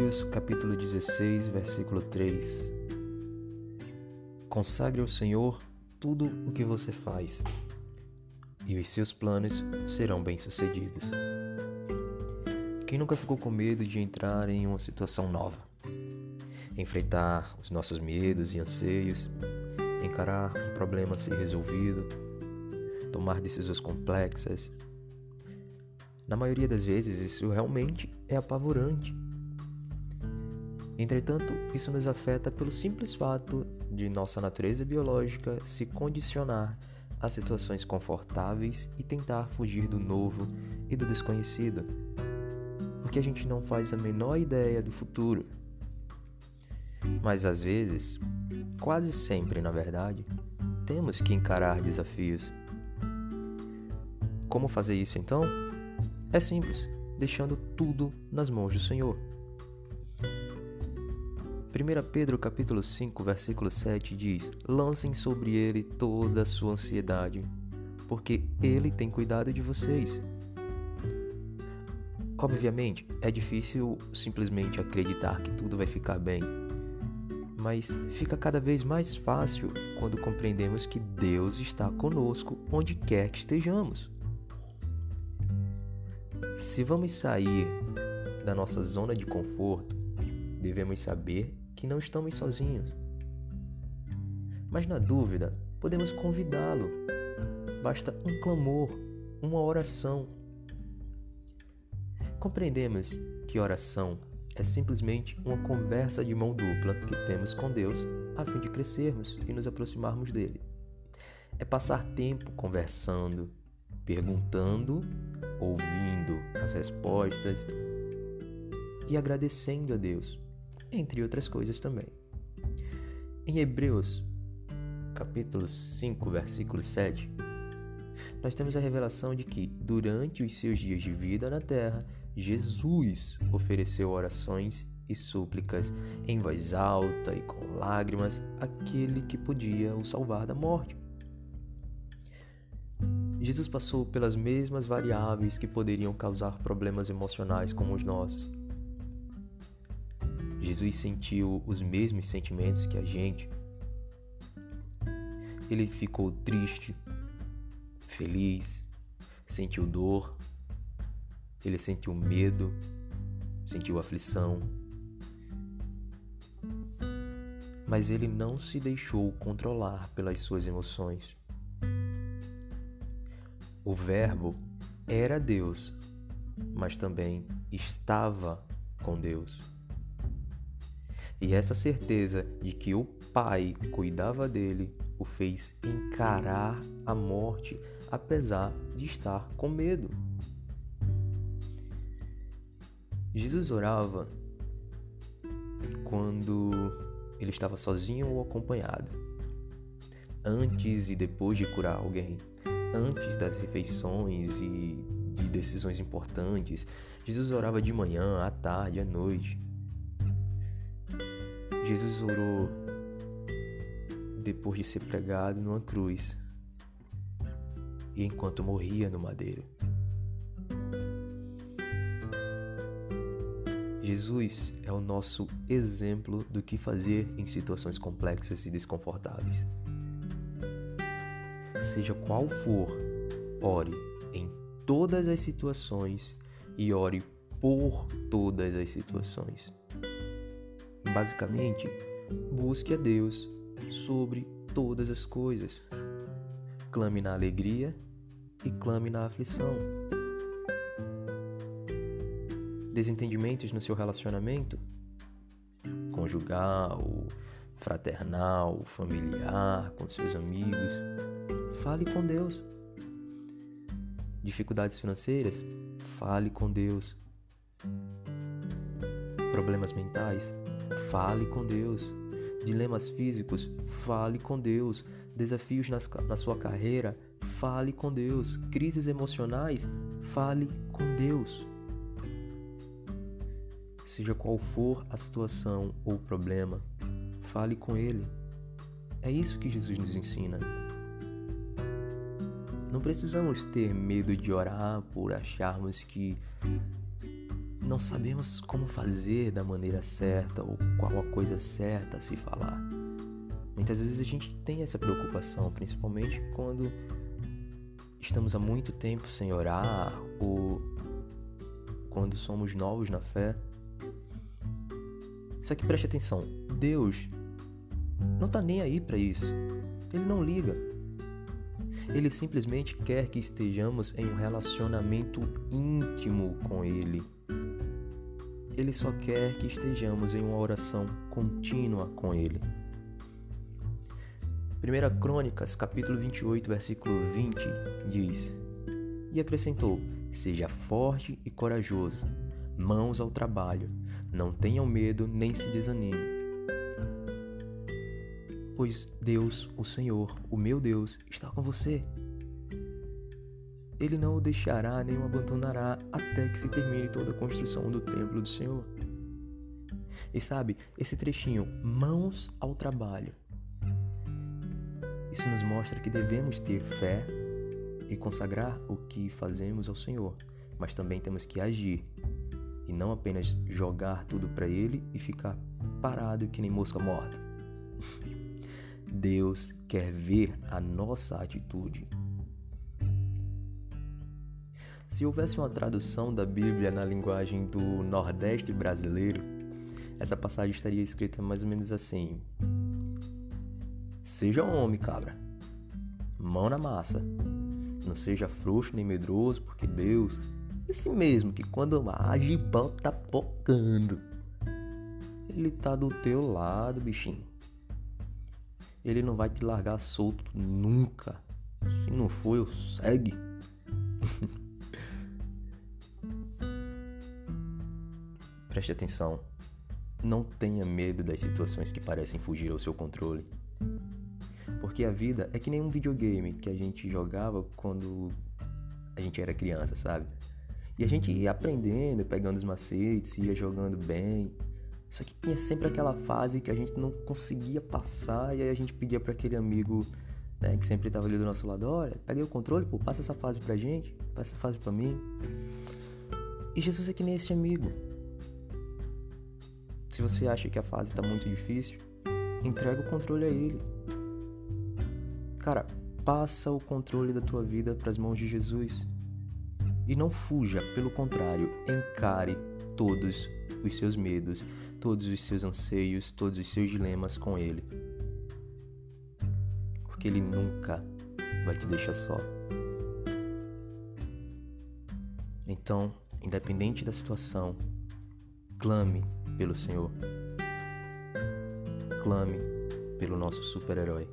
Provérbios capítulo 16, versículo 3. Consagre ao Senhor tudo o que você faz, e os seus planos serão bem-sucedidos. Quem nunca ficou com medo de entrar em uma situação nova? Enfrentar os nossos medos e anseios, encarar um problema a ser resolvido, tomar decisões complexas. Na maioria das vezes, isso realmente é apavorante Entretanto, isso nos afeta pelo simples fato de nossa natureza biológica se condicionar a situações confortáveis e tentar fugir do novo e do desconhecido, porque a gente não faz a menor ideia do futuro. Mas às vezes, quase sempre na verdade, temos que encarar desafios. Como fazer isso então? É simples, deixando tudo nas mãos do Senhor. 1 Pedro capítulo 5, versículo 7 diz: Lancem sobre ele toda a sua ansiedade, porque ele tem cuidado de vocês. Obviamente, é difícil simplesmente acreditar que tudo vai ficar bem, mas fica cada vez mais fácil quando compreendemos que Deus está conosco onde quer que estejamos. Se vamos sair da nossa zona de conforto, devemos saber que não estamos sozinhos. Mas na dúvida, podemos convidá-lo. Basta um clamor, uma oração. Compreendemos que oração é simplesmente uma conversa de mão dupla que temos com Deus a fim de crescermos e nos aproximarmos dele. É passar tempo conversando, perguntando, ouvindo as respostas e agradecendo a Deus entre outras coisas também. Em Hebreus, capítulo 5, versículo 7, nós temos a revelação de que, durante os seus dias de vida na terra, Jesus ofereceu orações e súplicas em voz alta e com lágrimas àquele que podia o salvar da morte. Jesus passou pelas mesmas variáveis que poderiam causar problemas emocionais como os nossos. Jesus sentiu os mesmos sentimentos que a gente. Ele ficou triste, feliz, sentiu dor, ele sentiu medo, sentiu aflição. Mas ele não se deixou controlar pelas suas emoções. O Verbo era Deus, mas também estava com Deus. E essa certeza de que o Pai cuidava dele o fez encarar a morte apesar de estar com medo. Jesus orava quando ele estava sozinho ou acompanhado, antes e depois de curar alguém, antes das refeições e de decisões importantes. Jesus orava de manhã, à tarde, à noite. Jesus orou depois de ser pregado numa cruz e enquanto morria no madeiro. Jesus é o nosso exemplo do que fazer em situações complexas e desconfortáveis. Seja qual for, ore em todas as situações e ore por todas as situações. Basicamente, busque a Deus sobre todas as coisas. Clame na alegria e clame na aflição. Desentendimentos no seu relacionamento conjugal, fraternal, familiar, com seus amigos. Fale com Deus. Dificuldades financeiras? Fale com Deus. Problemas mentais? Fale com Deus. Dilemas físicos, fale com Deus. Desafios nas, na sua carreira, fale com Deus. Crises emocionais, fale com Deus. Seja qual for a situação ou problema, fale com Ele. É isso que Jesus nos ensina. Não precisamos ter medo de orar por acharmos que não sabemos como fazer da maneira certa ou qual a coisa certa a se falar. Muitas vezes a gente tem essa preocupação, principalmente quando estamos há muito tempo sem orar ou quando somos novos na fé. Só que preste atenção, Deus não está nem aí para isso. Ele não liga. Ele simplesmente quer que estejamos em um relacionamento íntimo com Ele. Ele só quer que estejamos em uma oração contínua com Ele. 1 Crônicas, capítulo 28, versículo 20, diz: E acrescentou: Seja forte e corajoso, mãos ao trabalho, não tenham medo nem se desanime pois Deus, o Senhor, o meu Deus, está com você. Ele não o deixará nem o abandonará até que se termine toda a construção do templo do Senhor. E sabe, esse trechinho, mãos ao trabalho, isso nos mostra que devemos ter fé e consagrar o que fazemos ao Senhor, mas também temos que agir e não apenas jogar tudo para Ele e ficar parado que nem mosca morta. Deus quer ver a nossa atitude. Se houvesse uma tradução da Bíblia na linguagem do Nordeste brasileiro, essa passagem estaria escrita mais ou menos assim: Seja homem, cabra, mão na massa, não seja frouxo nem medroso, porque Deus, esse mesmo que quando age bota pocando, ele tá do teu lado, bichinho ele não vai te largar solto nunca. Se não for, eu segue. Preste atenção. Não tenha medo das situações que parecem fugir ao seu controle. Porque a vida é que nem um videogame que a gente jogava quando a gente era criança, sabe? E a gente ia aprendendo, pegando os macetes, ia jogando bem. Só que tinha sempre aquela fase que a gente não conseguia passar e aí a gente pedia para aquele amigo né, que sempre estava ali do nosso lado, olha, peguei o controle, pô, passa essa fase pra gente, passa essa fase pra mim. E Jesus é que nem esse amigo. Se você acha que a fase está muito difícil, entrega o controle a ele. Cara, passa o controle da tua vida para as mãos de Jesus. E não fuja, pelo contrário, encare todos os seus medos, todos os seus anseios, todos os seus dilemas com Ele. Porque Ele nunca vai te deixar só. Então, independente da situação, clame pelo Senhor. Clame pelo nosso super-herói.